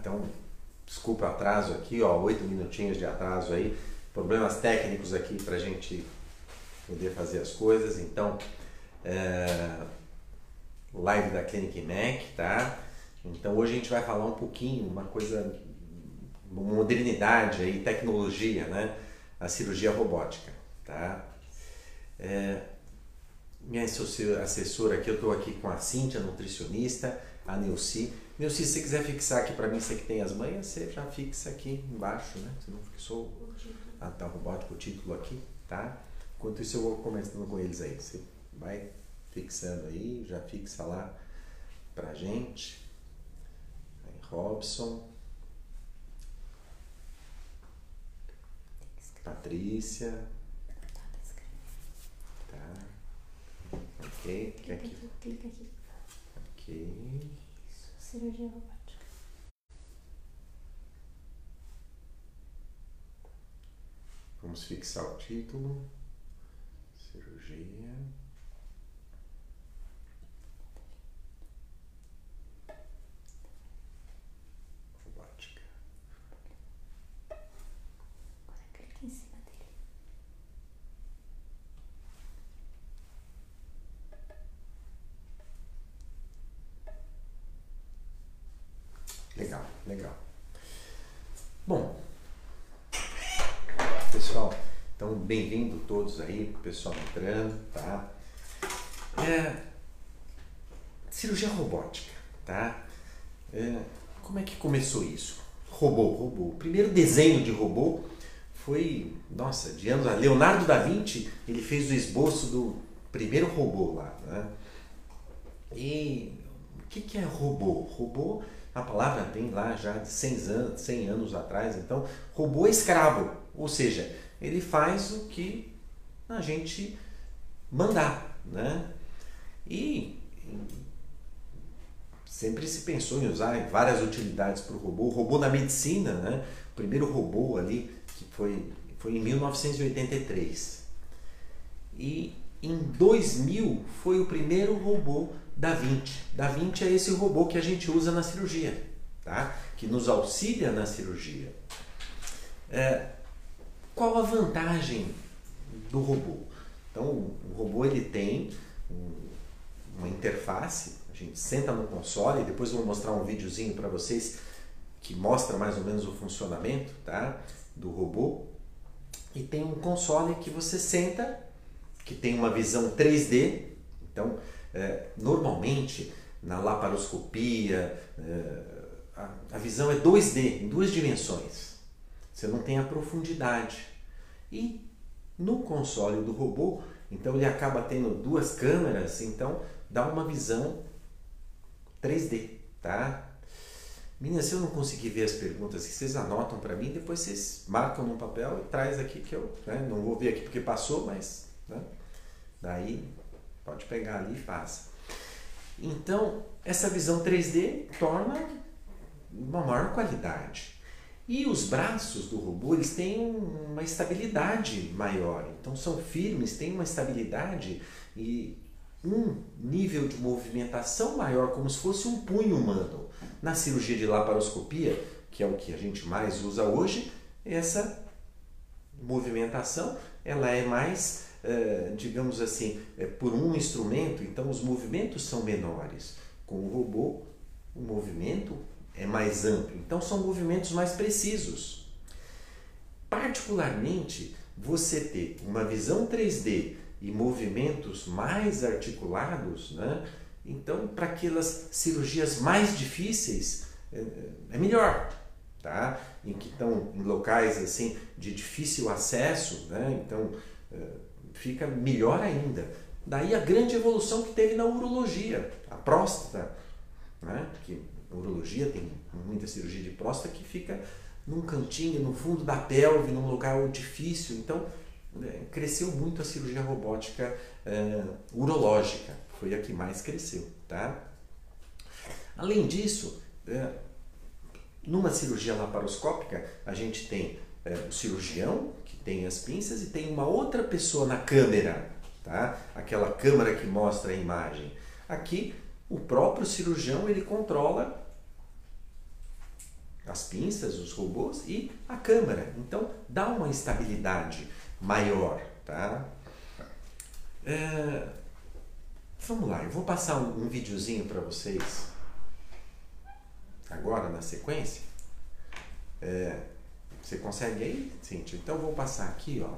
Então, desculpa o atraso aqui, ó, oito minutinhos de atraso aí, problemas técnicos aqui para a gente poder fazer as coisas. Então, é, live da Clinic Mac, tá? Então hoje a gente vai falar um pouquinho, uma coisa, modernidade aí, tecnologia, né? A cirurgia robótica, tá? É, minha assessora aqui, eu estou aqui com a Cíntia, nutricionista, a Neuci. Neuci, se você quiser fixar aqui para mim, você que tem as manhas, você já fixa aqui embaixo, né? Você não fixou ah, tá, robótico, o título aqui, tá? Enquanto isso eu vou começando com eles aí. Você vai fixando aí, já fixa lá pra gente. Aí, Robson. Patrícia. Tá. Ok. Clica aqui. Clica aqui. Ok. Cirurgia robótica. Vamos fixar o título. Cirurgia. Robótica. Agora clica em cima dele. Legal. Bom, pessoal, então bem-vindo todos aí, pessoal entrando, tá? É, cirurgia robótica, tá? É, como é que começou isso? Robô, robô. O primeiro desenho de robô foi, nossa, de anos. Leonardo da Vinci, ele fez o esboço do primeiro robô lá, né? E o que, que é robô? Robô, a palavra tem lá já de 100 anos, 100 anos atrás, então, robô é escravo, ou seja, ele faz o que a gente mandar, né? E sempre se pensou em usar várias utilidades para o robô. O robô na medicina, né? O primeiro robô ali que foi foi em 1983. E em 2000 foi o primeiro robô da Vinci. Da Vinci é esse robô que a gente usa na cirurgia, tá? Que nos auxilia na cirurgia. É, qual a vantagem do robô? Então, o robô ele tem uma interface, a gente senta no console, depois eu vou mostrar um videozinho para vocês que mostra mais ou menos o funcionamento tá? do robô. E tem um console que você senta, que tem uma visão 3D. Então, é, normalmente na laparoscopia, é, a, a visão é 2D, em duas dimensões. Você não tem a profundidade. E no console do robô, então ele acaba tendo duas câmeras, então dá uma visão 3D, tá? Meninas, se eu não conseguir ver as perguntas vocês anotam para mim, depois vocês marcam no papel e traz aqui que eu né, não vou ver aqui porque passou, mas né, daí pode pegar ali e faça. Então, essa visão 3D torna uma maior qualidade. E os braços do robô eles têm uma estabilidade maior, então são firmes, têm uma estabilidade e um nível de movimentação maior, como se fosse um punho humano. Na cirurgia de laparoscopia, que é o que a gente mais usa hoje, essa movimentação ela é mais, digamos assim, é por um instrumento, então os movimentos são menores. Com o robô, o movimento é mais amplo. Então são movimentos mais precisos. Particularmente, você ter uma visão 3D e movimentos mais articulados, né? então para aquelas cirurgias mais difíceis é, é melhor, tá? Em que estão em locais assim de difícil acesso, né? Então fica melhor ainda. Daí a grande evolução que teve na urologia, a próstata, né? Que urologia tem muita cirurgia de próstata que fica num cantinho, no fundo da pelve, num lugar difícil. Então, é, cresceu muito a cirurgia robótica é, urológica, foi a que mais cresceu. Tá? Além disso, é, numa cirurgia laparoscópica, a gente tem é, o cirurgião, que tem as pinças, e tem uma outra pessoa na câmera, tá? aquela câmera que mostra a imagem. Aqui o próprio cirurgião ele controla as pinças, os robôs e a câmera. Então dá uma estabilidade maior, tá? É, vamos lá, eu vou passar um, videozinho para vocês agora na sequência. É, você consegue aí, Cintia? Então vou passar aqui, ó,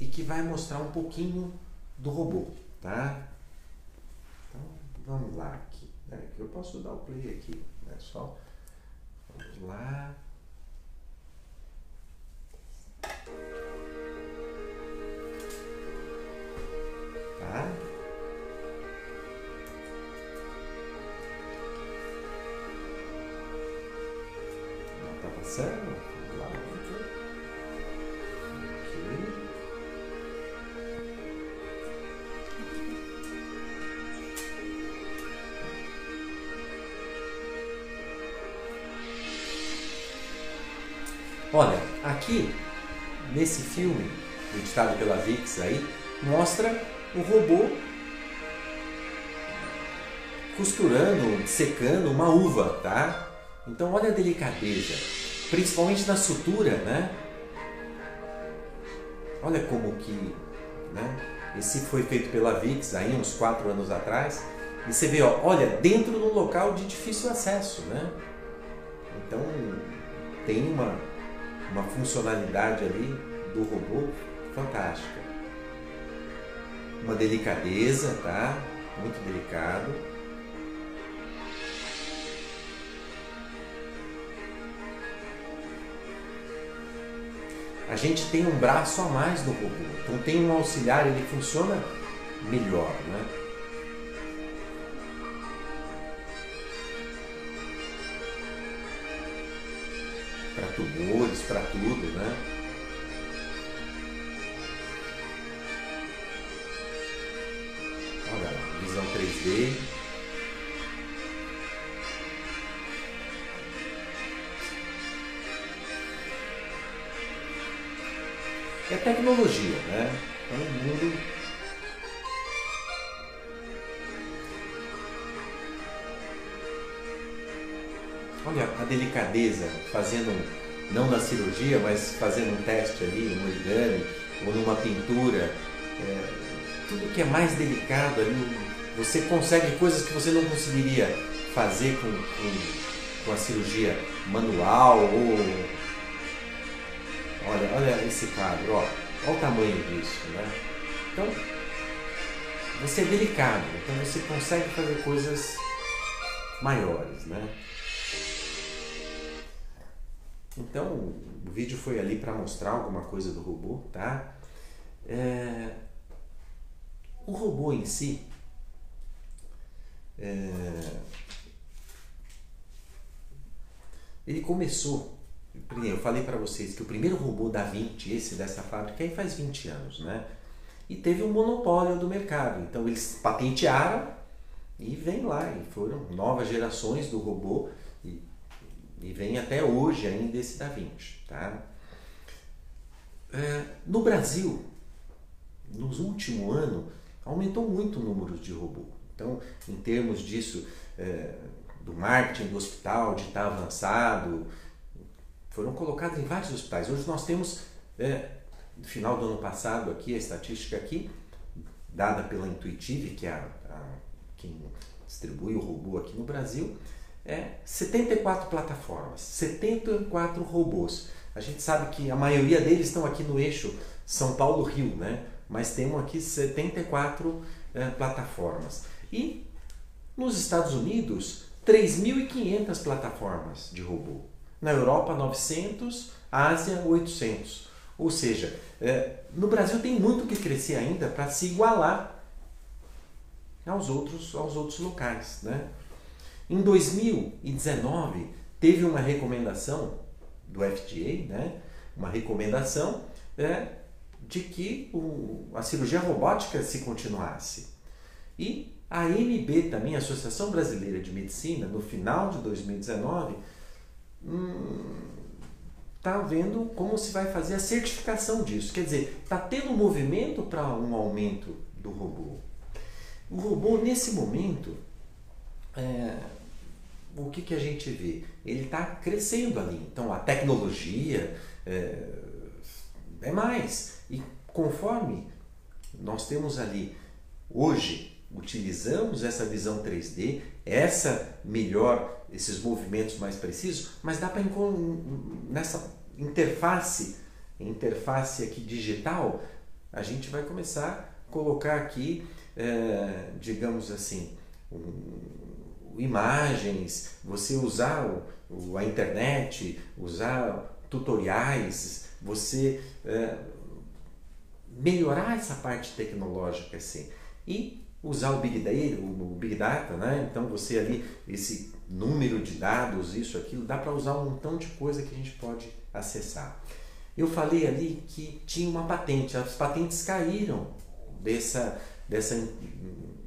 e que vai mostrar um pouquinho do robô, tá? Então vamos lá aqui. É, eu posso dar o play aqui, né? Só vamos lá. Tá? Tá passando? Lá. Olha, aqui nesse filme, editado pela Vix aí, mostra o robô costurando, secando uma uva, tá? Então olha a delicadeza, principalmente na sutura, né? Olha como que, né? Esse foi feito pela Vix aí uns quatro anos atrás e você vê, ó, olha, dentro de um local de difícil acesso, né? Então tem uma uma funcionalidade ali do robô fantástica. Uma delicadeza, tá? Muito delicado. A gente tem um braço a mais no robô, então tem um auxiliar, ele funciona melhor, né? para tumores, para tudo, né? Olha lá, visão 3D. Tecnologia, né? É mundo Olha a delicadeza, fazendo, não na cirurgia, mas fazendo um teste ali, um origami, ou numa pintura. É, tudo que é mais delicado ali, você consegue coisas que você não conseguiria fazer com, com, com a cirurgia manual ou. Olha, olha esse quadro, ó. olha o tamanho disso. Né? Então, você é delicado, então você consegue fazer coisas maiores. Né? Então, o vídeo foi ali para mostrar alguma coisa do robô, tá? É... O robô em si, é... ele começou, eu falei para vocês que o primeiro robô da 20, esse dessa fábrica, aí faz 20 anos, né? E teve um monopólio do mercado, então eles patentearam e vem lá, e foram novas gerações do robô e vem até hoje ainda esse Da Vinci. Tá? É, no Brasil, nos últimos anos, aumentou muito o número de robô. Então, em termos disso, é, do marketing do hospital, de estar avançado, foram colocados em vários hospitais. Hoje nós temos, é, no final do ano passado, aqui, a estatística aqui, dada pela Intuitive, que é a, a, quem distribui o robô aqui no Brasil, é 74 plataformas, 74 robôs. A gente sabe que a maioria deles estão aqui no eixo São Paulo-Rio, né? mas temos aqui 74 é, plataformas. E nos Estados Unidos, 3.500 plataformas de robô. Na Europa, 900, Ásia, 800. Ou seja, é, no Brasil tem muito que crescer ainda para se igualar aos outros, aos outros locais. Né? Em 2019, teve uma recomendação do FDA, né? uma recomendação é, de que o, a cirurgia robótica se continuasse. E a AMB também, a Associação Brasileira de Medicina, no final de 2019, está hum, vendo como se vai fazer a certificação disso. Quer dizer, está tendo movimento para um aumento do robô. O robô, nesse momento, é, o que, que a gente vê? Ele está crescendo ali. Então a tecnologia é, é mais. E conforme nós temos ali hoje utilizamos essa visão 3D, essa melhor, esses movimentos mais precisos, mas dá para nessa interface, interface aqui digital, a gente vai começar a colocar aqui, é, digamos assim, um, imagens, você usar o, o, a internet, usar tutoriais, você é, melhorar essa parte tecnológica assim. E usar o Big Data, o Big Data, né? Então você ali, esse número de dados, isso, aquilo, dá para usar um montão de coisa que a gente pode acessar. Eu falei ali que tinha uma patente, as patentes caíram dessa, dessa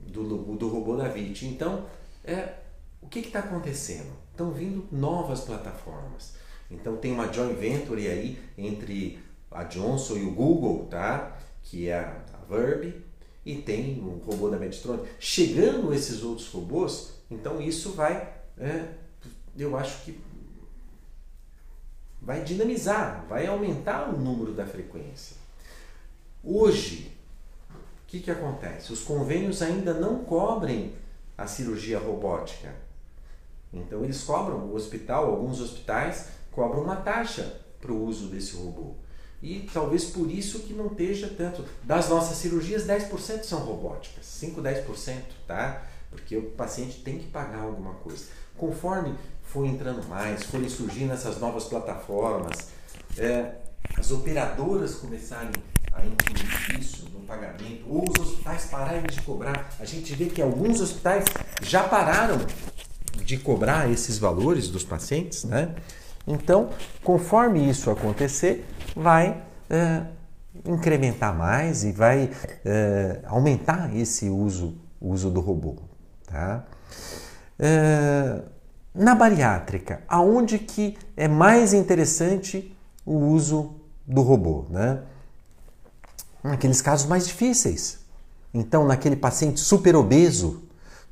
do, do robô da VIT. Então, é, o que está acontecendo? Estão vindo novas plataformas. Então tem uma joint venture aí entre a Johnson e o Google, tá? que é a, Verb, e tem um robô da Medtronic. Chegando esses outros robôs, então isso vai, é, eu acho que vai dinamizar, vai aumentar o número da frequência. Hoje, o que, que acontece? Os convênios ainda não cobrem a cirurgia robótica. Então eles cobram, o hospital, alguns hospitais cobram uma taxa para o uso desse robô. E talvez por isso que não esteja tanto. Das nossas cirurgias, 10% são robóticas, 5, 10%, tá? Porque o paciente tem que pagar alguma coisa. Conforme for entrando mais, forem surgindo essas novas plataformas, é, as operadoras começarem a incluir isso no pagamento, ou os hospitais pararem de cobrar. A gente vê que alguns hospitais já pararam de cobrar esses valores dos pacientes, né? Então, conforme isso acontecer, vai é, incrementar mais e vai é, aumentar esse uso, uso do robô. Tá? É, na bariátrica, aonde que é mais interessante o uso do robô? Né? Naqueles casos mais difíceis. Então, naquele paciente super obeso,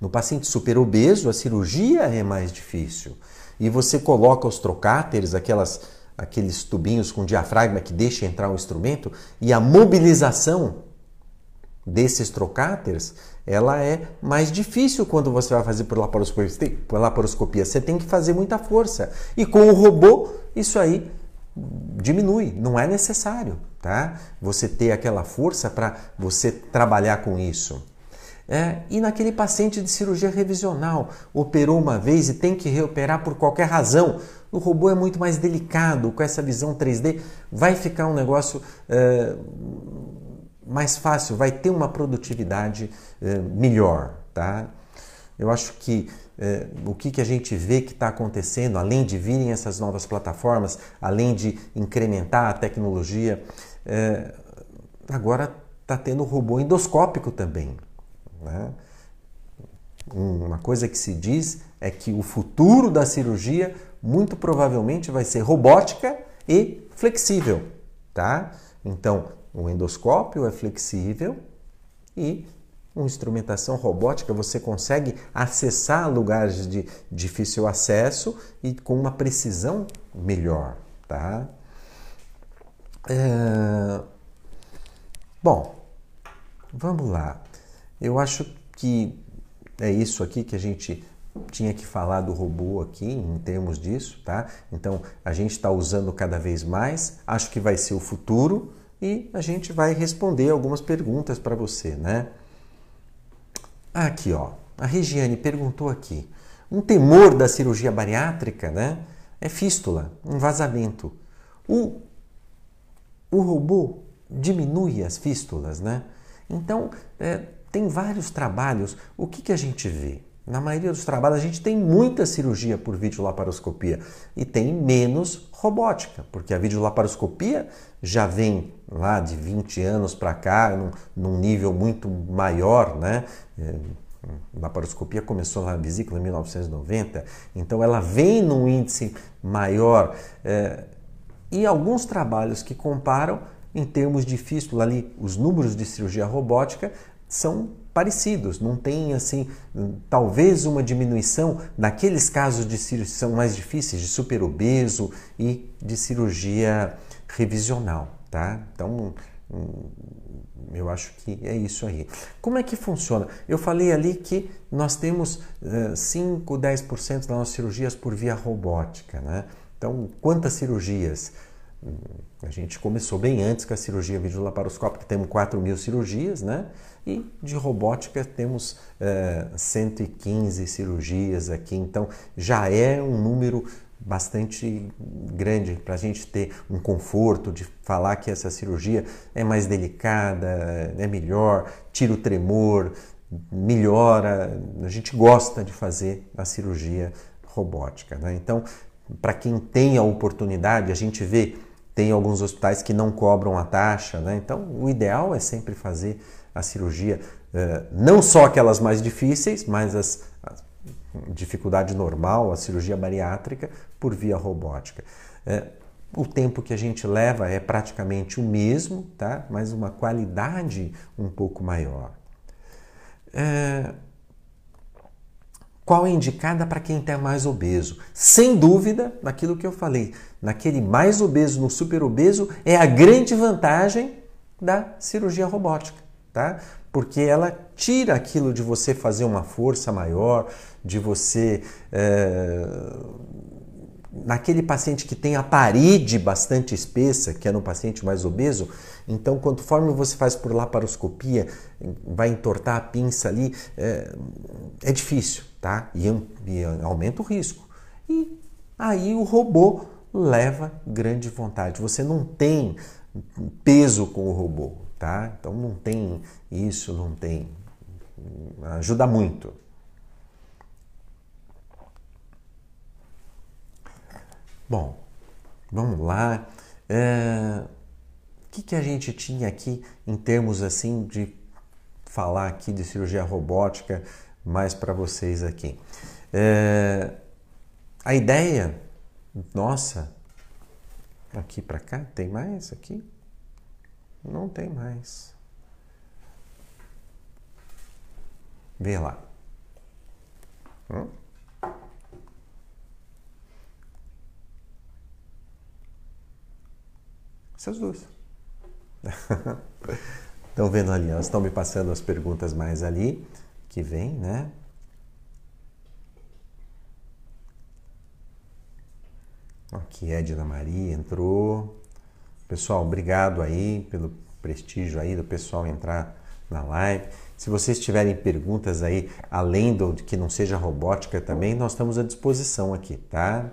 no paciente super obeso, a cirurgia é mais difícil. E você coloca os trocáteres, aquelas aqueles tubinhos com diafragma que deixa entrar o instrumento e a mobilização desses trocáteres, ela é mais difícil quando você vai fazer por laparoscopia. Você tem que fazer muita força. E com o robô, isso aí diminui, não é necessário, tá? Você ter aquela força para você trabalhar com isso. É, e naquele paciente de cirurgia revisional, operou uma vez e tem que reoperar por qualquer razão, o robô é muito mais delicado, com essa visão 3D, vai ficar um negócio é, mais fácil, vai ter uma produtividade é, melhor. Tá? Eu acho que é, o que, que a gente vê que está acontecendo, além de virem essas novas plataformas, além de incrementar a tecnologia, agora está tendo robô endoscópico também. Né? Uma coisa que se diz é que o futuro da cirurgia muito provavelmente vai ser robótica e flexível, tá? Então, o endoscópio é flexível e uma instrumentação robótica você consegue acessar lugares de difícil acesso e com uma precisão melhor, tá? É... Bom, vamos lá. Eu acho que é isso aqui que a gente tinha que falar do robô aqui em termos disso, tá? Então a gente está usando cada vez mais, acho que vai ser o futuro e a gente vai responder algumas perguntas para você, né? Aqui, ó, a Regiane perguntou aqui: um temor da cirurgia bariátrica, né? É fístula, um vazamento. O, o robô diminui as fístulas, né? Então, é, tem vários trabalhos. O que, que a gente vê? Na maioria dos trabalhos, a gente tem muita cirurgia por videolaparoscopia e tem menos robótica, porque a videolaparoscopia já vem lá de 20 anos para cá, num, num, nível muito maior, né? É, a laparoscopia começou na vesícula em 1990, então ela vem num índice maior. É, e alguns trabalhos que comparam em termos de fístula ali, os números de cirurgia robótica são parecidos, não tem assim, talvez uma diminuição naqueles casos de cirurgia são mais difíceis, de superobeso e de cirurgia revisional, tá? Então, hum, eu acho que é isso aí. Como é que funciona? Eu falei ali que nós temos uh, 5, 10% das nossas cirurgias por via robótica, né? Então, quantas cirurgias? Hum, a gente começou bem antes com a cirurgia videolaparoscópica, temos 4 mil cirurgias, né? E de robótica temos é, 115 cirurgias aqui, então já é um número bastante grande para a gente ter um conforto de falar que essa cirurgia é mais delicada, é melhor, tira o tremor, melhora. A gente gosta de fazer a cirurgia robótica. Né? Então, para quem tem a oportunidade, a gente vê tem alguns hospitais que não cobram a taxa, né? Então, o ideal é sempre fazer a cirurgia, eh, não só aquelas mais difíceis, mas as, a dificuldade normal, a cirurgia bariátrica, por via robótica. Eh, o tempo que a gente leva é praticamente o mesmo, tá? mas uma qualidade um pouco maior. É... Qual é indicada para quem está mais obeso? Sem dúvida, naquilo que eu falei, naquele mais obeso, no super obeso, é a grande vantagem da cirurgia robótica, tá? Porque ela tira aquilo de você fazer uma força maior, de você. É, naquele paciente que tem a parede bastante espessa, que é no paciente mais obeso, então conforme você faz por laparoscopia, vai entortar a pinça ali, é, é difícil, tá? E, e aumenta o risco. E aí o robô leva grande vontade. Você não tem peso com o robô, tá? Então não tem isso, não tem. Ajuda muito. Bom, vamos lá. É... O que, que a gente tinha aqui em termos assim de falar aqui de cirurgia robótica mais para vocês aqui? É... A ideia nossa, aqui para cá, tem mais aqui? Não tem mais. Vê lá. Hum? Essas duas. Estão vendo ali, elas estão me passando as perguntas mais ali, que vem, né? Aqui Edna Maria entrou. Pessoal, obrigado aí pelo prestígio aí do pessoal entrar na live. Se vocês tiverem perguntas aí, além do que não seja robótica também, nós estamos à disposição aqui, tá?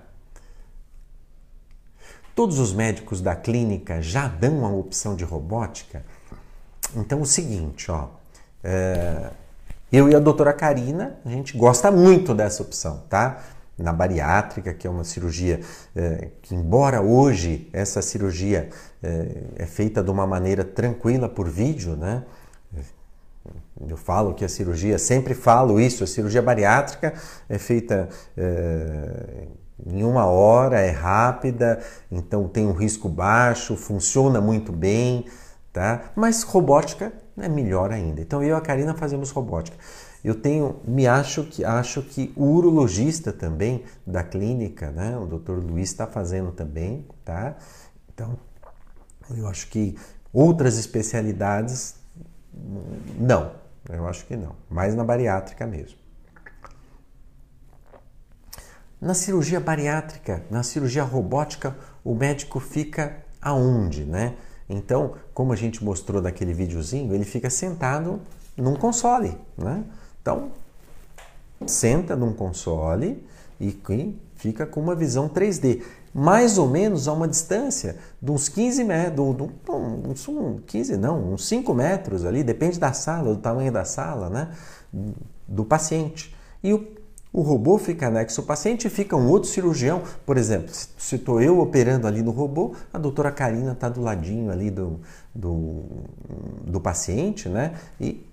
Todos os médicos da clínica já dão a opção de robótica? Então, o seguinte, ó. É, eu e a doutora Karina, a gente gosta muito dessa opção, tá? na bariátrica, que é uma cirurgia é, que, embora hoje essa cirurgia é, é, feita de uma maneira tranquila por vídeo, né? Eu falo que a cirurgia, sempre falo isso, a cirurgia bariátrica é feita é, em uma hora, é rápida, então tem um risco baixo, funciona muito bem, tá? Mas robótica é melhor ainda. Então eu e a Karina fazemos robótica. Eu tenho, me acho que acho que o urologista também da clínica, né? O Dr. Luiz está fazendo também, tá? Então, eu acho que outras especialidades não, eu acho que não, mais na bariátrica mesmo. Na cirurgia bariátrica, na cirurgia robótica, o médico fica aonde, né? Então, como a gente mostrou daquele videozinho, ele fica sentado num console, né? Então, senta num console e fica com uma visão 3D, mais ou menos a uma distância de uns 15 metros, uns, 15 não, uns 5 metros ali, depende da sala, do tamanho da sala, né? Do paciente. E o, o robô fica anexo ao paciente e fica um outro cirurgião, por exemplo, se estou eu operando ali no robô, a doutora Karina está do ladinho ali do, do, do paciente, né? E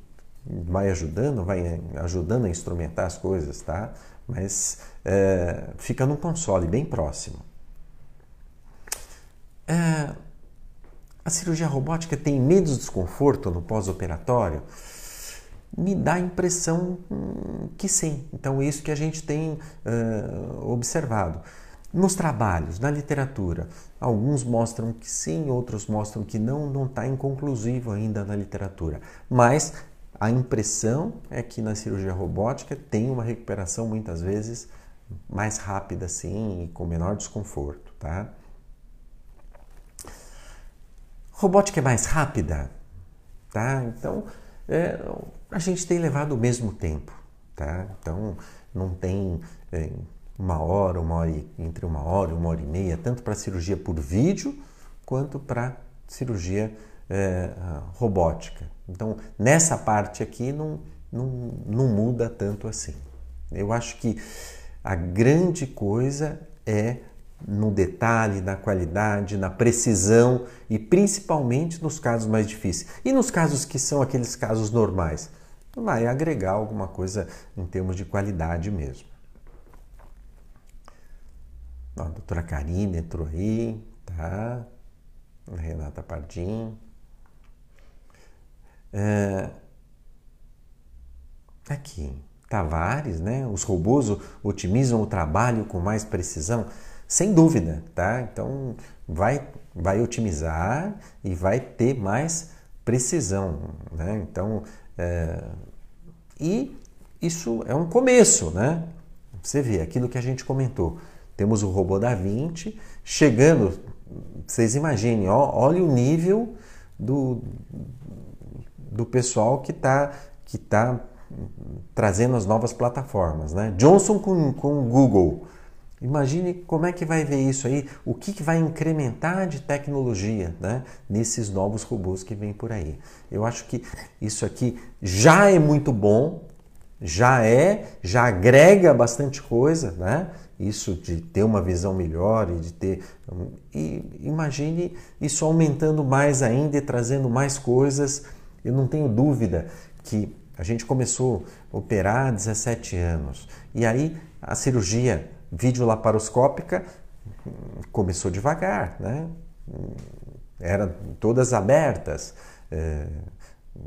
vai ajudando, vai ajudando a instrumentar as coisas, tá? Mas é, fica num console bem próximo. É, a cirurgia robótica tem menos desconforto no pós-operatório? Me dá a impressão que sim. Então, é isso que a gente tem uh, observado. Nos trabalhos, na literatura, alguns mostram que sim, outros mostram que não, não está inconclusivo ainda na literatura. Mas a impressão é que na cirurgia robótica tem uma recuperação muitas vezes mais rápida, sim, e com menor desconforto, tá? Robótica é mais rápida, tá? Então, é, a gente tem levado o mesmo tempo, tá? Então não tem é, uma hora, uma hora e, entre uma hora e uma hora e meia, tanto para cirurgia por vídeo quanto para cirurgia é, robótica. Então nessa parte aqui não, não, não muda tanto assim. Eu acho que a grande coisa é no detalhe, na qualidade, na precisão e principalmente nos casos mais difíceis. E nos casos que são aqueles casos normais, vai agregar alguma coisa em termos de qualidade mesmo. a doutora Karine entrou aí, tá? Renata Pardim. É... Aqui, Tavares, né? Os robôs otimizam o trabalho com mais precisão. Sem dúvida, tá? Então vai, vai otimizar e vai ter mais precisão, né? Então, é, e isso é um começo, né? Você vê aquilo que a gente comentou. Temos o robô da Vinci chegando, vocês imaginem, ó, olha o nível do, do pessoal que está que tá trazendo as novas plataformas, né? Johnson com, com Google, Imagine como é que vai ver isso aí, o que, que vai incrementar de tecnologia né, nesses novos robôs que vêm por aí. Eu acho que isso aqui já é muito bom, já é, já agrega bastante coisa, né? Isso de ter uma visão melhor e de ter. E imagine isso aumentando mais ainda e trazendo mais coisas. Eu não tenho dúvida que a gente começou a operar há 17 anos e aí a cirurgia videolaparoscópica começou devagar, né? Eram todas abertas. É,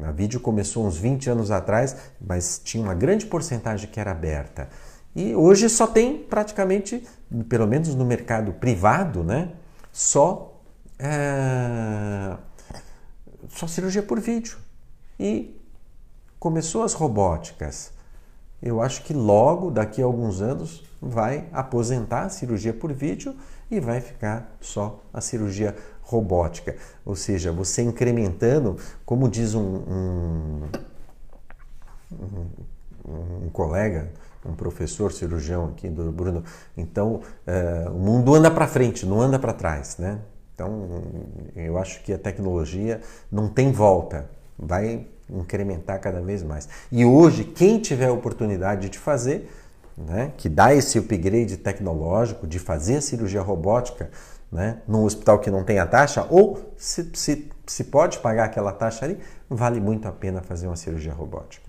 a vídeo começou uns 20 anos atrás, mas tinha uma grande porcentagem que era aberta. E hoje só tem praticamente, pelo menos no mercado privado, né? Só, é, só cirurgia por vídeo. E começou as robóticas. Eu acho que logo, daqui a alguns anos, vai aposentar a cirurgia por vídeo e vai ficar só a cirurgia robótica. Ou seja, você incrementando, como diz um, um, um, um colega, um professor cirurgião aqui do Bruno, então uh, o mundo anda para frente, não anda para trás, né? Então eu acho que a tecnologia não tem volta, vai incrementar cada vez mais. E hoje, quem tiver a oportunidade de fazer, né, que dá esse upgrade tecnológico de fazer cirurgia robótica né, num hospital que não tem a taxa, ou se, se, se pode pagar aquela taxa ali, vale muito a pena fazer uma cirurgia robótica.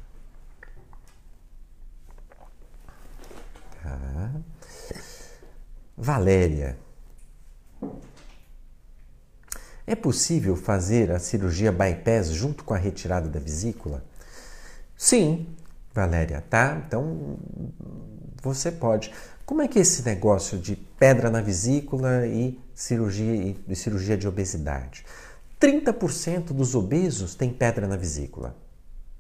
Tá. Valéria. É possível fazer a cirurgia bypass junto com a retirada da vesícula? Sim, Valéria, tá? Então você pode. Como é que é esse negócio de pedra na vesícula e cirurgia, e cirurgia de obesidade? 30% dos obesos têm pedra na vesícula.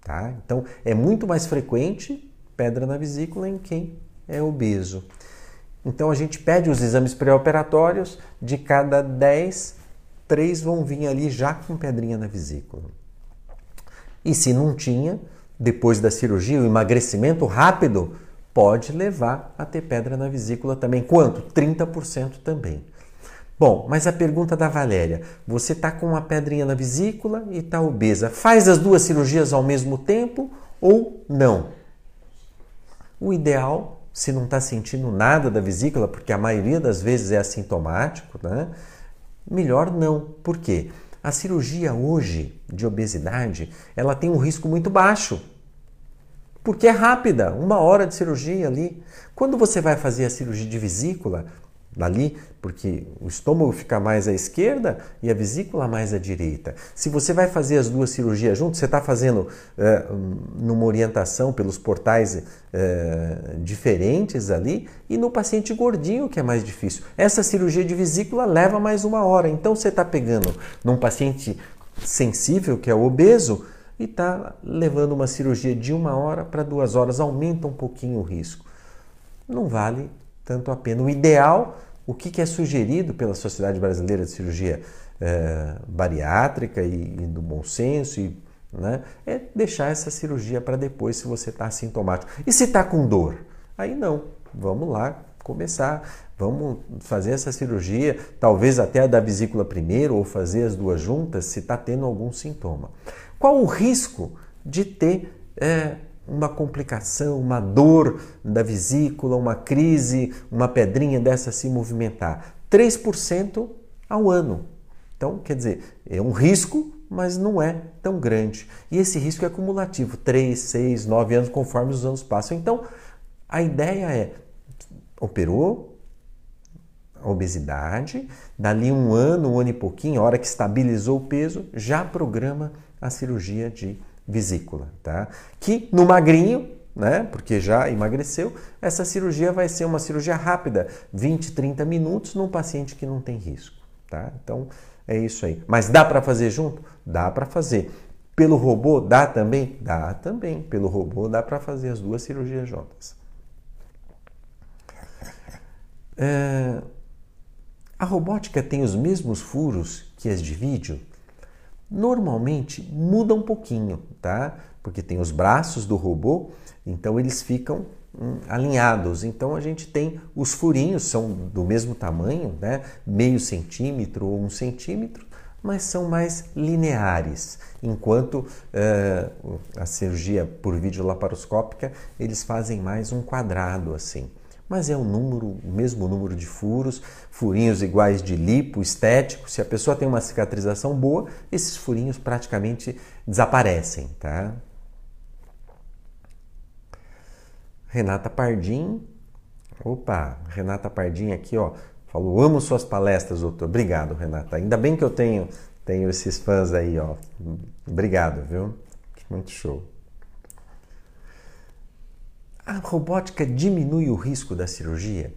Tá? Então é muito mais frequente pedra na vesícula em quem é obeso. Então a gente pede os exames pré-operatórios, de cada 10, 3 vão vir ali já com pedrinha na vesícula. E se não tinha, depois da cirurgia, o emagrecimento rápido pode levar a ter pedra na vesícula também. Quanto? 30% também. Bom, mas a pergunta da Valéria: você está com uma pedrinha na vesícula e está obesa. Faz as duas cirurgias ao mesmo tempo ou não? O ideal, se não está sentindo nada da vesícula, porque a maioria das vezes é assintomático, né? Melhor não. Por quê? A cirurgia hoje de obesidade, ela tem um risco muito baixo porque é rápida, uma hora de cirurgia ali. Quando você vai fazer a cirurgia de vesícula, dali, porque o estômago fica mais à esquerda e a vesícula mais à direita. Se você vai fazer as duas cirurgias juntas, você está fazendo é, numa orientação pelos portais é, diferentes ali e no paciente gordinho que é mais difícil. Essa cirurgia de vesícula leva mais uma hora, então você está pegando num paciente sensível, que é obeso, e está levando uma cirurgia de uma hora para duas horas, aumenta um pouquinho o risco. Não vale tanto a pena. O ideal, o que, que é sugerido pela Sociedade Brasileira de Cirurgia é, Bariátrica e, e, do Bom Senso, e, né, é deixar essa cirurgia para depois se você está assintomático. E se está com dor? Aí não, vamos lá começar, vamos fazer essa cirurgia, talvez até a da vesícula primeiro ou fazer as duas juntas se está tendo algum sintoma. Qual o risco de ter é, uma complicação, uma dor da vesícula, uma crise, uma pedrinha dessa se movimentar? 3% ao ano. Então, quer dizer, é um risco, mas não é tão grande. E esse risco é acumulativo, 3, 6, 9 anos, conforme os anos passam. Então, a ideia é, operou a obesidade, dali um ano, um ano e pouquinho, a hora que estabilizou o peso, já programa a cirurgia de vesícula, tá? Que no magrinho, né, porque já emagreceu, essa cirurgia vai ser uma cirurgia rápida, 20, 30 minutos num paciente que não tem risco, tá? Então é isso aí. Mas dá para fazer junto? Dá para fazer. Pelo robô dá também? Dá também. Pelo robô dá para fazer as duas cirurgias juntas. É... A robótica tem os mesmos furos que as de vídeo? Normalmente muda um pouquinho, tá? Porque tem os braços do robô, então eles ficam hum, alinhados. Então a gente tem os furinhos, são do mesmo tamanho, né? Meio centímetro ou um centímetro, mas são mais lineares. Enquanto uh, a cirurgia por vídeo laparoscópica, eles fazem mais um quadrado assim mas é o número, o mesmo número de furos, furinhos iguais de lipo, estético. Se a pessoa tem uma cicatrização boa, esses furinhos praticamente desaparecem, tá? Renata Pardim. Opa, Renata Pardim aqui, ó. Falou, amo suas palestras, doutor. Obrigado, Renata. Ainda bem que eu tenho, tenho esses fãs aí, ó. Obrigado, viu? Muito show. A robótica diminui o risco da cirurgia?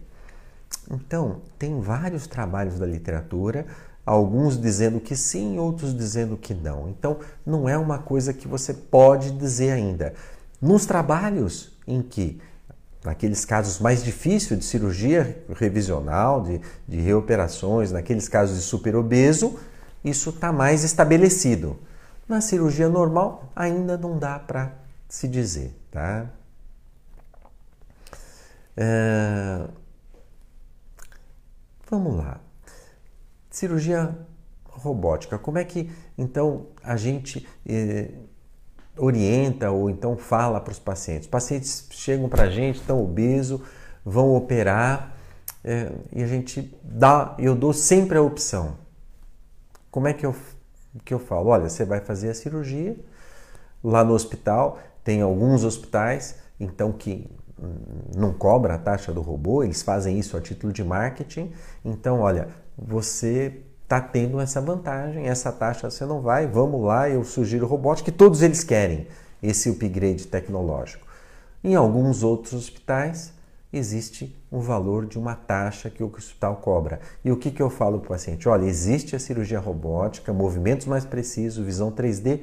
Então, tem vários trabalhos da literatura, alguns dizendo que sim, outros dizendo que não. Então, não é uma coisa que você pode dizer ainda. Nos trabalhos em que, naqueles casos mais difíceis de cirurgia revisional, de, de reoperações, naqueles casos de superobeso, isso está mais estabelecido. Na cirurgia normal, ainda não dá para se dizer, tá? É... Vamos lá. Cirurgia robótica. Como é que então a gente eh, orienta ou então fala para os pacientes? Pacientes chegam para a gente, estão obesos, vão operar eh, e a gente dá, eu dou sempre a opção. Como é que eu, que eu falo? Olha, você vai fazer a cirurgia lá no hospital, tem alguns hospitais então que não cobra a taxa do robô, eles fazem isso a título de marketing. Então, olha, você está tendo essa vantagem, essa taxa você não vai, vamos lá, eu sugiro robótica, que todos eles querem esse upgrade tecnológico. Em alguns outros hospitais existe um valor de uma taxa que o hospital cobra. E o que, que eu falo para o paciente? Olha, existe a cirurgia robótica, movimentos mais precisos, visão 3D,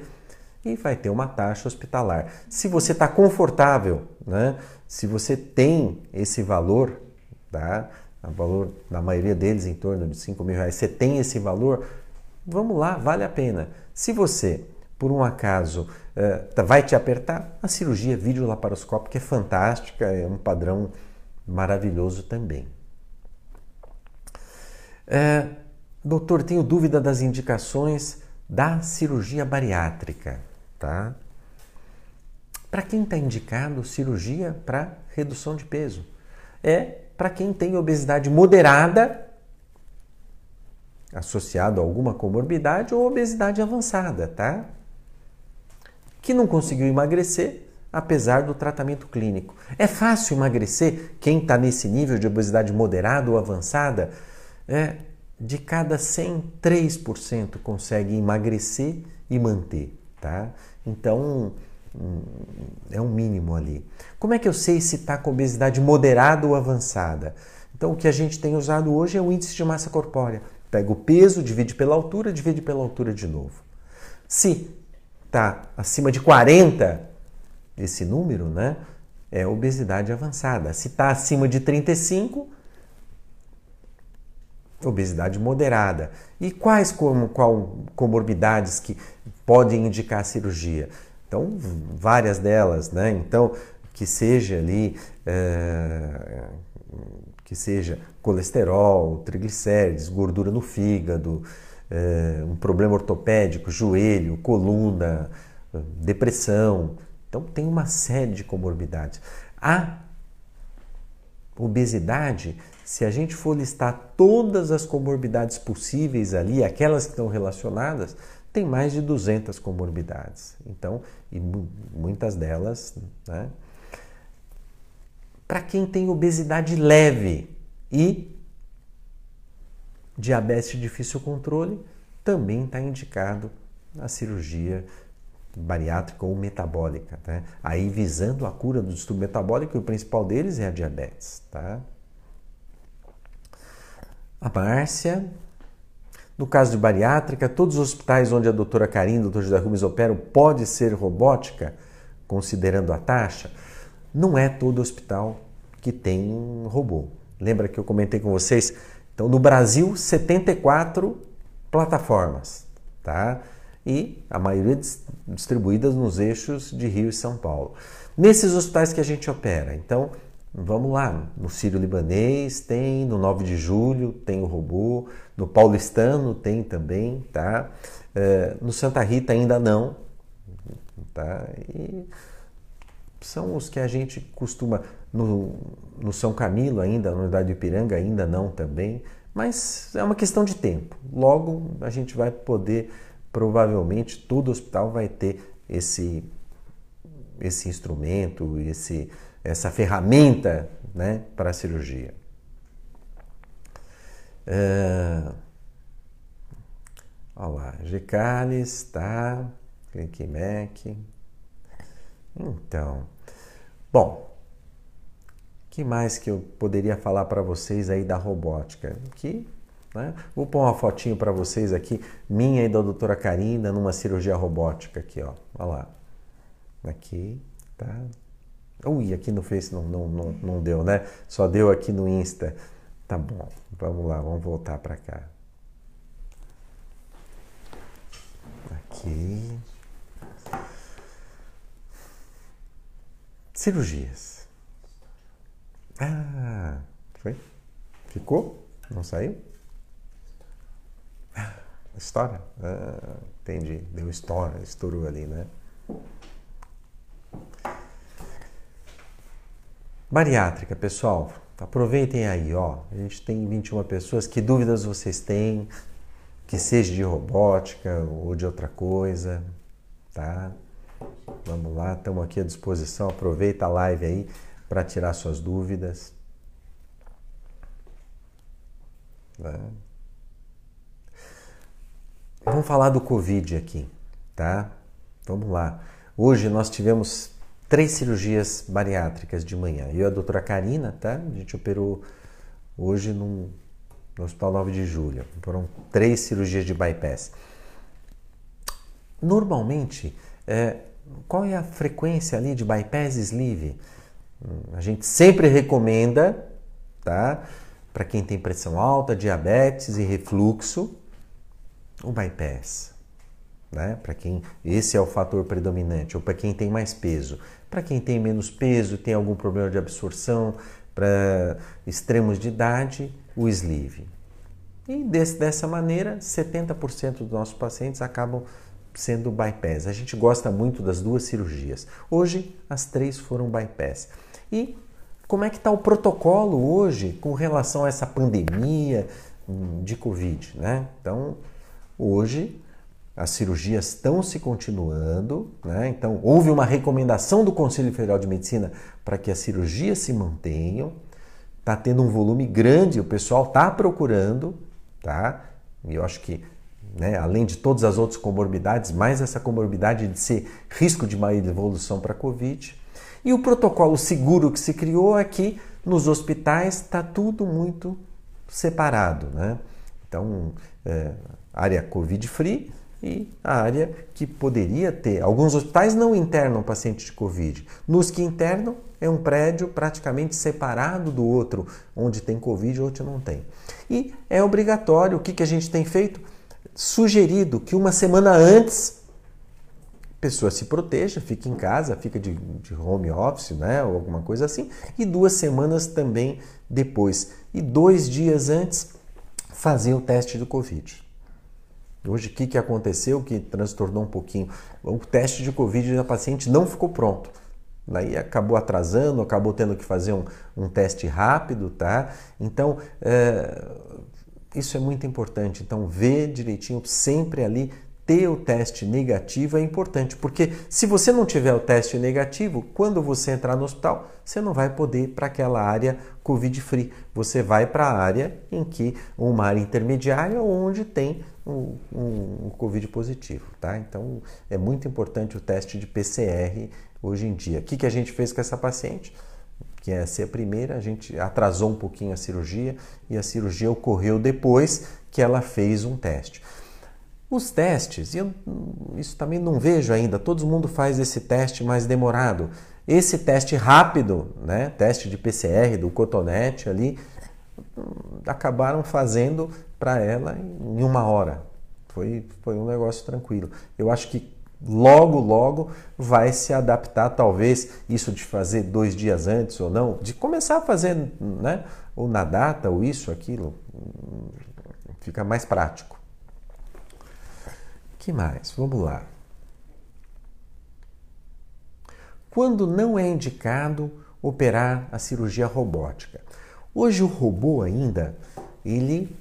e vai ter uma taxa hospitalar. Se você está confortável, né? se você tem esse valor, tá? o valor na maioria deles em torno de 5 mil reais, você tem esse valor, vamos lá, vale a pena. Se você, por um acaso, uh, vai te apertar, a cirurgia videolaparoscópica é fantástica, é um padrão maravilhoso também. Uh, doutor, tenho dúvida das indicações da cirurgia bariátrica tá? Para quem está indicado cirurgia para redução de peso? É para quem tem obesidade moderada associado a alguma comorbidade ou obesidade avançada, tá? Que não conseguiu emagrecer, apesar do tratamento clínico. É fácil emagrecer quem está nesse nível de obesidade moderada ou avançada? É, de cada 100, 3% consegue emagrecer e manter, tá? Então, é um mínimo ali. Como é que eu sei se está com obesidade moderada ou avançada? Então, o que a gente tem usado hoje é o índice de massa corpórea. Pega o peso, divide pela altura, divide pela altura de novo. Se está acima de 40, esse número, né, é obesidade avançada. Se está acima de 35, obesidade moderada. E quais como, qual, comorbidades que podem indicar cirurgia? Então, várias delas, né? Então, que seja ali, é, que seja colesterol, triglicérides, gordura no fígado, é, um problema ortopédico, joelho, coluna, depressão. Então, tem uma série de comorbidades. A obesidade se a gente for listar todas as comorbidades possíveis ali, aquelas que estão relacionadas, tem mais de 200 comorbidades. Então, e muitas delas, né? Para quem tem obesidade leve e diabetes de difícil controle, também está indicado a cirurgia bariátrica ou metabólica, né? Aí visando a cura do distúrbio metabólico, o principal deles é a diabetes, tá? a Márcia. No caso de bariátrica, todos os hospitais onde a doutora Karine o doutor José Rubens operam pode ser robótica, considerando a taxa? Não é todo hospital que tem robô. Lembra que eu comentei com vocês? Então, no Brasil, 74 plataformas, tá? E a maioria distribuídas nos eixos de Rio e São Paulo. Nesses hospitais que a gente opera, então, Vamos lá, no Sírio Libanês tem, no 9 de julho tem o robô, no Paulistano tem também, tá? É, no Santa Rita ainda não, tá? E são os que a gente costuma, no, no São Camilo ainda, na unidade de Ipiranga ainda não também, mas é uma questão de tempo. Logo a gente vai poder, provavelmente todo hospital vai ter esse, esse instrumento, esse essa ferramenta né, para a cirurgia. Uh, olha lá, Gicalis, tá, ClickMac. Então, bom, que mais que eu poderia falar para vocês aí da robótica? Que, né, vou pôr uma fotinho para vocês aqui, minha e da doutora Karina numa cirurgia robótica aqui, ó. Olha lá. Aqui, tá? Ui, aqui no Face não, não, não, não deu, né? Só deu aqui no Insta. Tá bom, vamos lá, vamos voltar para cá. Aqui. Cirurgias. Ah, foi? Ficou? Não saiu? Ah, história? Ah, entendi. Deu história, estourou ali, né? Bariátrica, pessoal, aproveitem aí, ó. A gente tem 21 pessoas. Que dúvidas vocês têm? Que seja de robótica ou de outra coisa, tá? Vamos lá, estamos aqui à disposição. Aproveita a live aí para tirar suas dúvidas. Tá? Vamos falar do Covid aqui, tá? Vamos lá. Hoje nós tivemos três cirurgias bariátricas de manhã. Eu e a doutora Karina, tá? A gente operou hoje num, no Hospital 9 de Julho. Foram três cirurgias de bypass. Normalmente, é, qual é a frequência ali de bypass sleeve? Hum, a gente sempre recomenda, tá? Para quem tem pressão alta, diabetes e refluxo, o bypass. Né? Para quem esse é o fator predominante, ou para quem tem mais peso. Para quem tem menos peso, tem algum problema de absorção, para extremos de idade, o sleeve. E desse, dessa maneira, 70% dos nossos pacientes acabam sendo bypass. A gente gosta muito das duas cirurgias. Hoje, as três foram bypass. E como é que está o protocolo hoje com relação a essa pandemia hum, de Covid? Né? Então, hoje as cirurgias estão se continuando, né? então houve uma recomendação do Conselho Federal de Medicina para que as cirurgias se mantenham, está tendo um volume grande, o pessoal está procurando, tá? E eu acho que, né, além de todas as outras comorbidades, mais essa comorbidade de ser risco de maior evolução para a Covid. E o protocolo seguro que se criou é que nos hospitais está tudo muito separado, né? Então, é, área Covid-free e a área que poderia ter. Alguns hospitais não internam pacientes de Covid. Nos que internam, é um prédio praticamente separado do outro, onde tem Covid e outro não tem. E é obrigatório, o que, que a gente tem feito? Sugerido que uma semana antes a pessoa se proteja, fique em casa, fica de, de home office, né, ou alguma coisa assim, e duas semanas também depois. E dois dias antes fazer o teste do Covid. Hoje, o que, que aconteceu que transtornou um pouquinho? O teste de Covid da paciente não ficou pronto. Daí acabou atrasando, acabou tendo que fazer um, um teste rápido, tá? Então, é, isso é muito importante. Então, ver direitinho, sempre ali, ter o teste negativo é importante, porque se você não tiver o teste negativo, quando você entrar no hospital, você não vai poder ir para aquela área Covid-free. Você vai para a área em que, uma área intermediária, onde tem um, um, Covid positivo, tá? Então, é muito importante o teste de PCR hoje em dia. O que, que a gente fez com essa paciente? Que é ser a primeira, a gente atrasou um pouquinho a cirurgia e a cirurgia ocorreu depois que ela fez um teste. Os testes, eu isso também não vejo ainda, todo mundo faz esse teste mais demorado. Esse teste rápido, né, teste de PCR do cotonete ali, acabaram fazendo para ela em uma hora. Foi, foi um negócio tranquilo. Eu acho que logo, logo vai se adaptar, talvez, isso de fazer dois dias antes ou não, de começar a fazer, né, ou na data, ou isso, aquilo, fica mais prático que mais? Vamos lá. Quando não é indicado operar a cirurgia robótica? Hoje o robô ainda, ele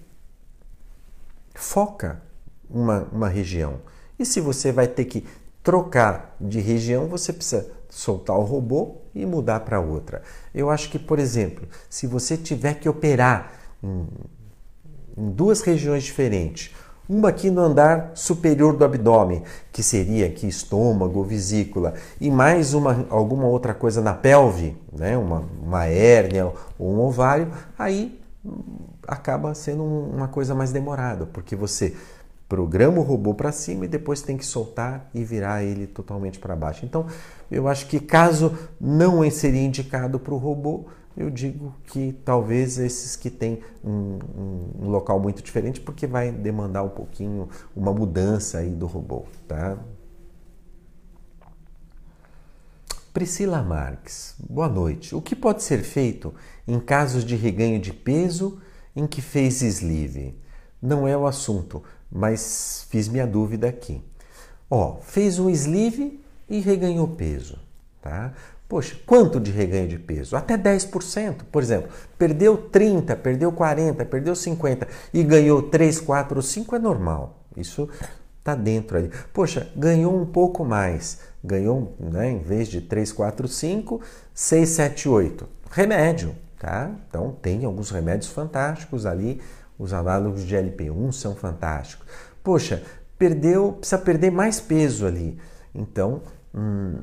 foca uma, uma região. E se você vai ter que trocar de região, você precisa soltar o robô e mudar para outra. Eu acho que, por exemplo, se você tiver que operar em, em duas regiões diferentes, uma aqui no andar superior do abdômen, que seria aqui estômago, vesícula, e mais uma, alguma outra coisa na pelve, né? uma, uma hérnia ou um ovário, aí hum, acaba sendo uma coisa mais demorada, porque você programa o robô para cima e depois tem que soltar e virar ele totalmente para baixo. Então, eu acho que caso não seria indicado para o robô, eu digo que talvez esses que têm um, um, local muito diferente, porque vai demandar um pouquinho uma mudança aí do robô, tá? Priscila Marques, boa noite. O que pode ser feito em casos de reganho de peso em que fez sleeve? Não é o assunto, mas fiz minha dúvida aqui. Ó, fez um sleeve e reganhou peso, tá? Poxa, quanto de reganho de peso? Até 10%. Por exemplo, perdeu 30, perdeu 40, perdeu 50 e ganhou 3, 4, 5 é normal. Isso está dentro aí. Poxa, ganhou um pouco mais. Ganhou, né, em vez de 3, 4, 5, 6, 7, 8. Remédio, tá? Então tem alguns remédios fantásticos ali. Os análogos de LP1 são fantásticos. Poxa, perdeu, precisa perder mais peso ali. Então, hum,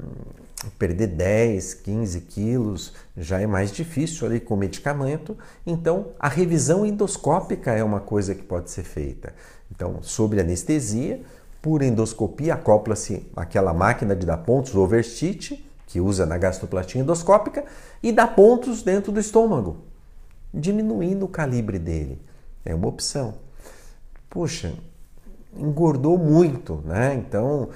perder 10, 15 quilos já é mais difícil ali com medicamento. Então, a revisão endoscópica é uma coisa que pode ser feita. Então, sobre anestesia, por endoscopia, acopla-se aquela máquina de dar pontos, o overstitch, que usa na gastroplastia endoscópica, e dá pontos dentro do estômago, diminuindo o calibre dele. É uma opção. Puxa, engordou muito, né? Então,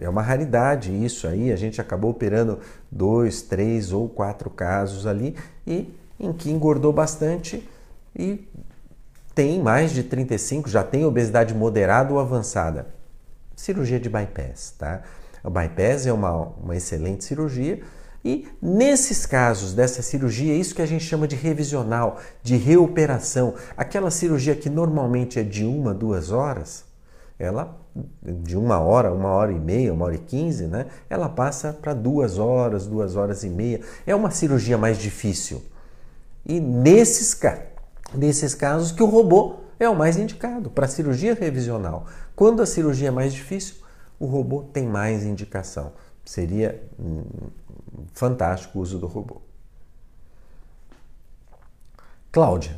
é uma raridade isso aí. A gente acabou operando dois, três ou quatro casos ali e em que engordou bastante e tem mais de 35, já tem obesidade moderada ou avançada. Cirurgia de bypass, tá? O bypass é uma, uma excelente cirurgia e nesses casos dessa cirurgia, isso que a gente chama de revisional, de reoperação, aquela cirurgia que normalmente é de uma, duas horas, ela de uma hora, uma hora e meia, uma hora e quinze, né? Ela passa para duas horas, duas horas e meia. É uma cirurgia mais difícil. E nesses, nesses casos que o robô é o mais indicado para cirurgia revisional. Quando a cirurgia é mais difícil, o robô tem mais indicação. Seria hum, fantástico o uso do robô. Cláudia,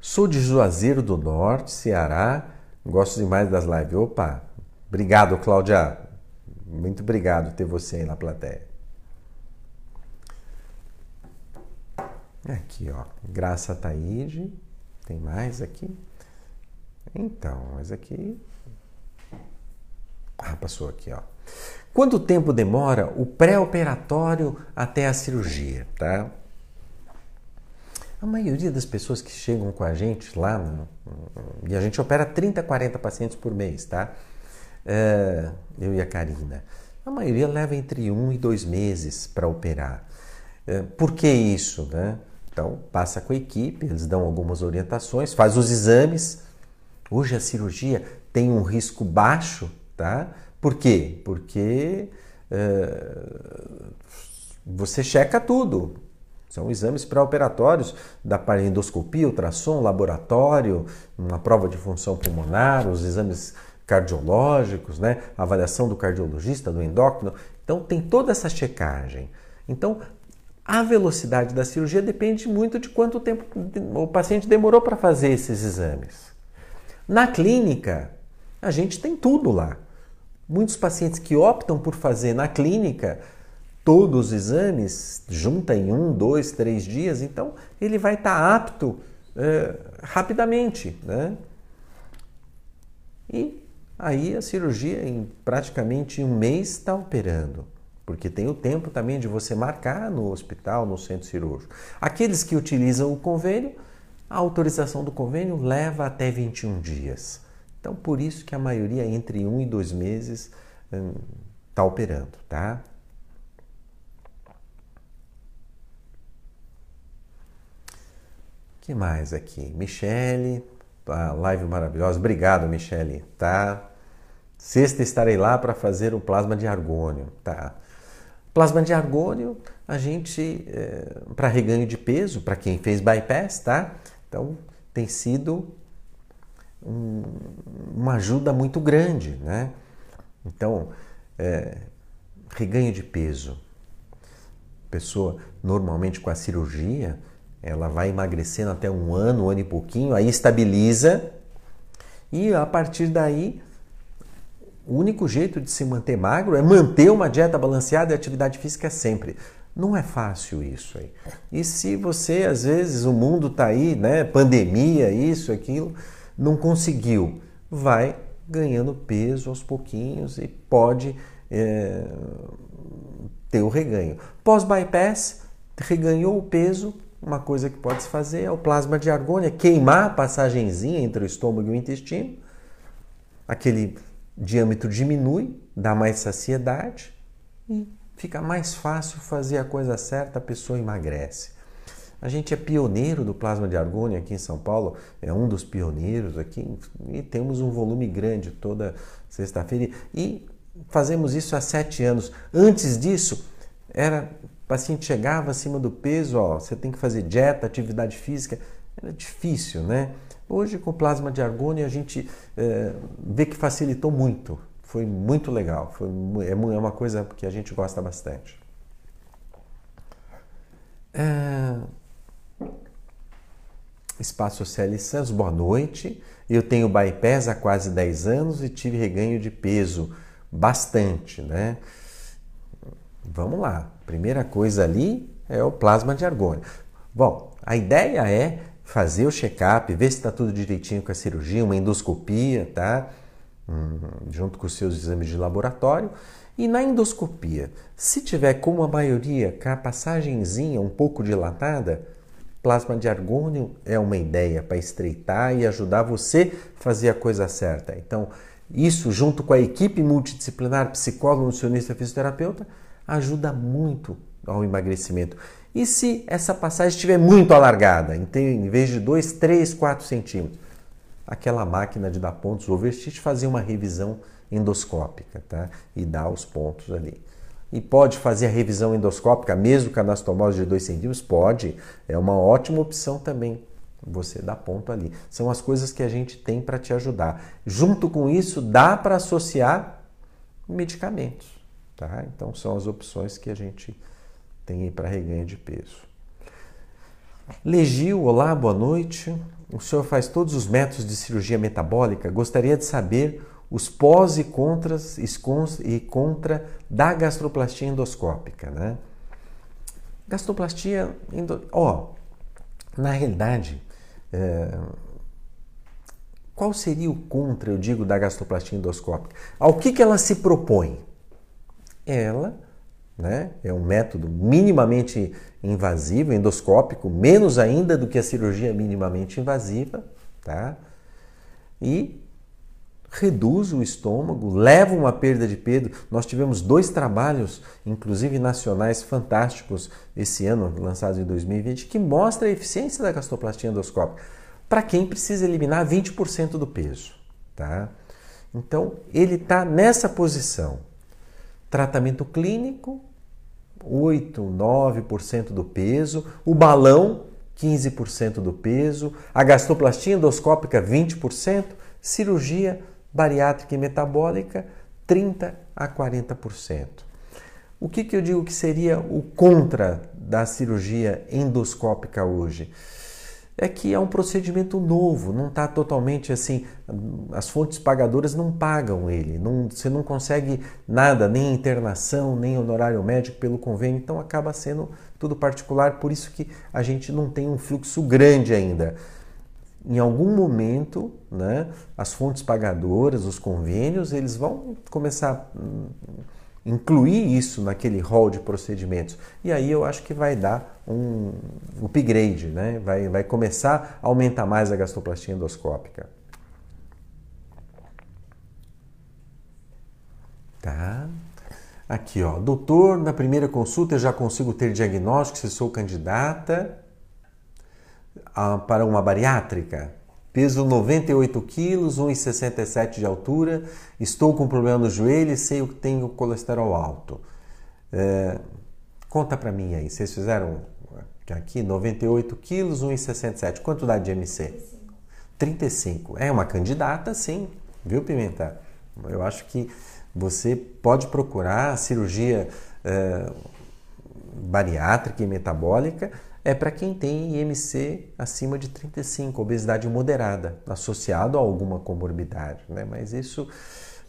sou de Juazeiro do Norte, Ceará. Gosto demais das lives. Opa, obrigado, Cláudia. Muito obrigado ter você aí na plateia. Aqui, ó. Graça Taíde. Tem mais aqui? Então, mas aqui. Ah, passou aqui, ó. Quanto tempo demora o pré-operatório até a cirurgia, tá? A maioria das pessoas que chegam com a gente lá, e a gente opera 30, 40 pacientes por mês, tá? É, eu e a Karina. A maioria leva entre um e dois meses para operar. É, por que isso, né? Então, passa com a equipe, eles dão algumas orientações, faz os exames. Hoje a cirurgia tem um risco baixo, tá? Por quê? Porque é, você checa tudo. São exames pré-operatórios da endoscopia, ultrassom, laboratório, uma prova de função pulmonar, os exames cardiológicos, né? a avaliação do cardiologista, do endócrino. Então tem toda essa checagem. Então a velocidade da cirurgia depende muito de quanto tempo o paciente demorou para fazer esses exames. Na clínica, a gente tem tudo lá. Muitos pacientes que optam por fazer na clínica todos os exames, junta em um, dois, três dias, então ele vai estar tá apto é, rapidamente. Né? E aí a cirurgia, em praticamente um mês, está operando. Porque tem o tempo também de você marcar no hospital, no centro cirúrgico. Aqueles que utilizam o convênio, a autorização do convênio leva até 21 dias. Então, por isso que a maioria entre um e dois meses está hum, operando, tá? Que mais aqui? Michele, a live maravilhosa. Obrigado, Michele, tá? Sexta estarei lá para fazer o plasma de argônio, tá? Plasma de argônio, a gente, é, para reganho de peso, para quem fez bypass, tá? Então, tem sido um, uma ajuda muito grande, né? Então, é, reganho de peso. Pessoa, normalmente com a cirurgia, ela vai emagrecendo até um ano, um ano e pouquinho, aí estabiliza e a partir daí o único jeito de se manter magro é manter uma dieta balanceada e atividade física sempre. Não é fácil isso aí. E se você, às vezes, o mundo está aí, né? Pandemia, isso, aquilo, não conseguiu, vai ganhando peso aos pouquinhos e pode é, ter o reganho. Pós-bypass, reganhou o peso, uma coisa que pode se fazer é o plasma de argônia, queimar a passagenzinha entre o estômago e o intestino. Aquele diâmetro diminui, dá mais saciedade e fica mais fácil fazer a coisa certa, a pessoa emagrece. A gente é pioneiro do plasma de argônia aqui em São Paulo, é um dos pioneiros aqui e temos um volume grande toda sexta-feira e fazemos isso há sete anos. Antes disso, era o paciente chegava acima do peso, ó, você tem que fazer dieta, atividade física. Era difícil, né? Hoje, com plasma de argônio, a gente é, vê que facilitou muito. Foi muito legal. Foi, é, é uma coisa que a gente gosta bastante. É... Espaço CL Santos, boa noite. Eu tenho bypass há quase 10 anos e tive reganho de peso bastante, né? Vamos lá. Primeira coisa ali é o plasma de argônio. Bom, a ideia é fazer o check-up, ver se está tudo direitinho com a cirurgia, uma endoscopia, tá? Hum, junto com os seus exames de laboratório. E na endoscopia, se tiver como a maioria com a passagenzinha um pouco dilatada, plasma de argônio é uma ideia para estreitar e ajudar você a fazer a coisa certa. Então, isso junto com a equipe multidisciplinar, psicólogo, nutricionista, fisioterapeuta, ajuda muito ao emagrecimento. E se essa passagem estiver muito alargada, então, em vez de 2, 3, 4 centímetros, aquela máquina de dar pontos overstitch, fazer uma revisão endoscópica, tá? E dar os pontos ali. E pode fazer a revisão endoscópica, mesmo com anastomose de 2 centímetros? Pode. É uma ótima opção também. Você dá ponto ali. São as coisas que a gente tem para te ajudar. Junto com isso, dá para associar medicamentos. Tá? Então, são as opções que a gente tem para reganho de peso. Legil, olá, boa noite. O senhor faz todos os métodos de cirurgia metabólica. Gostaria de saber os pós e contras e contra da gastroplastia endoscópica, né? Gastroplastia, endo... ó, na realidade, é... qual seria o contra, eu digo, da gastroplastia endoscópica? Ao que, que ela se propõe? Ela né? é um método minimamente invasivo, endoscópico, menos ainda do que a cirurgia minimamente invasiva, tá? E reduz o estômago, leva uma perda de peso. Nós tivemos dois trabalhos, inclusive nacionais, fantásticos esse ano, lançados em 2020, que mostra a eficiência da gastroplastia endoscópica para quem precisa eliminar 20% do peso. Tá? Então, ele está nessa posição. Tratamento clínico, 8, 9% do peso. O balão, 15% do peso. A gastroplastia endoscópica, 20%. Cirurgia, bariátrica e metabólica, 30 a 40%. O que, que eu digo que seria o contra da cirurgia endoscópica hoje? É que é um procedimento novo, não está totalmente assim. As fontes pagadoras não pagam ele, não, você não consegue nada, nem internação, nem honorário médico pelo convênio, então acaba sendo tudo particular, por isso que a gente não tem um fluxo grande ainda em algum momento, né, as fontes pagadoras, os convênios, eles vão começar hum, incluir isso naquele rol de procedimentos. E aí eu acho que vai dar um upgrade, né? vai, vai começar a aumentar mais a gastroplastia endoscópica. Tá. Aqui, ó. Doutor, na primeira consulta eu já consigo ter diagnóstico se sou candidata para uma bariátrica. Peso 98 quilos, 1,67 de altura, estou com problema no joelho e sei que tenho colesterol alto. É, conta para mim aí, vocês fizeram aqui 98 quilos, 1,67. Quanto dá de MC? 35. 35. É uma candidata, sim, viu, Pimenta? Eu acho que você pode procurar cirurgia é, bariátrica e metabólica é para quem tem IMC acima de 35, obesidade moderada, associado a alguma comorbidade, né? Mas isso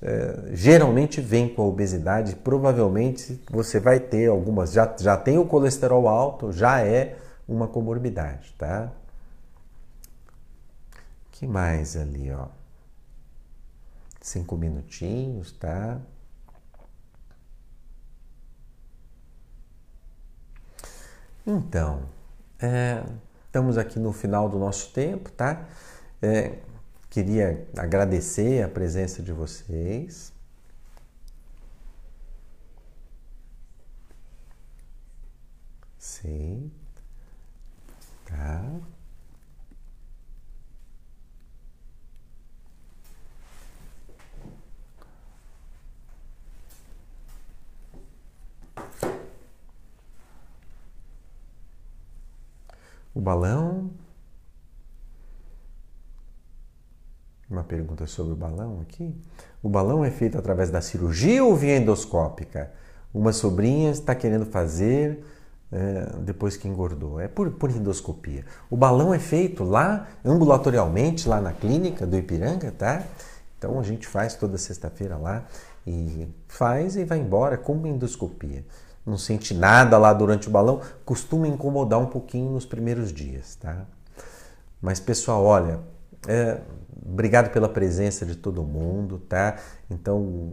é, geralmente vem com a obesidade, provavelmente você vai ter algumas, já, já tem o colesterol alto, já é uma comorbidade, tá? que mais ali, ó? Cinco minutinhos, tá? Então, é, estamos aqui no final do nosso tempo, tá? É, queria agradecer a presença de vocês. Sim. Tá. O balão. Uma pergunta sobre o balão aqui. O balão é feito através da cirurgia ou via endoscópica? Uma sobrinha está querendo fazer é, depois que engordou. É por, por endoscopia. O balão é feito lá, ambulatorialmente, lá na clínica do Ipiranga, tá? Então a gente faz toda sexta-feira lá e faz e vai embora com endoscopia não sente nada lá durante o balão, costuma incomodar um pouquinho nos primeiros dias, tá? Mas pessoal, olha, é, obrigado pela presença de todo mundo, tá? Então,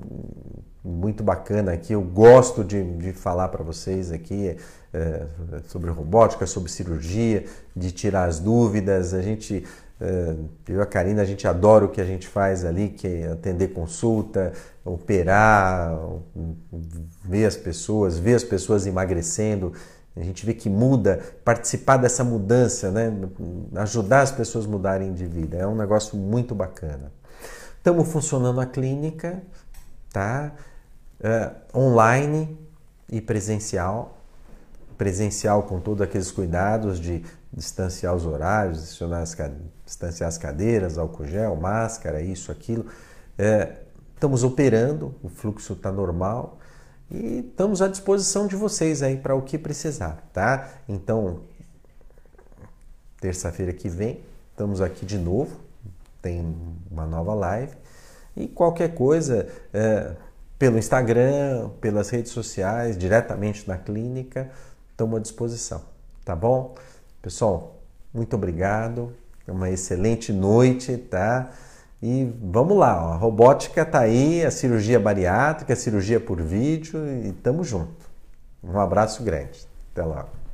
muito bacana aqui. Eu gosto de, de falar para vocês aqui é, sobre robótica, sobre cirurgia, de tirar as dúvidas. A gente é, eu e a Karina, a gente adora o que a gente faz ali, que é atender consulta, operar, ver as pessoas, ver as pessoas emagrecendo. A gente vê que muda, participar dessa mudança, né? ajudar as pessoas a mudarem de vida. É um negócio muito bacana. Estamos funcionando a clínica, tá? É, online e presencial. Presencial com todos aqueles cuidados de distanciar os horários, distanciar as cadeiras, álcool gel, máscara, isso, aquilo. É, estamos operando, o fluxo está normal e estamos à disposição de vocês aí para o que precisar, tá? Então, terça-feira que vem, estamos aqui de novo, tem uma nova live e qualquer coisa é, pelo Instagram, pelas redes sociais, diretamente na clínica, estamos à disposição, tá bom? Pessoal, muito obrigado, uma excelente noite, tá? E vamos lá, ó, a robótica está aí, a cirurgia bariátrica, a cirurgia por vídeo e estamos junto. Um abraço grande. Até logo.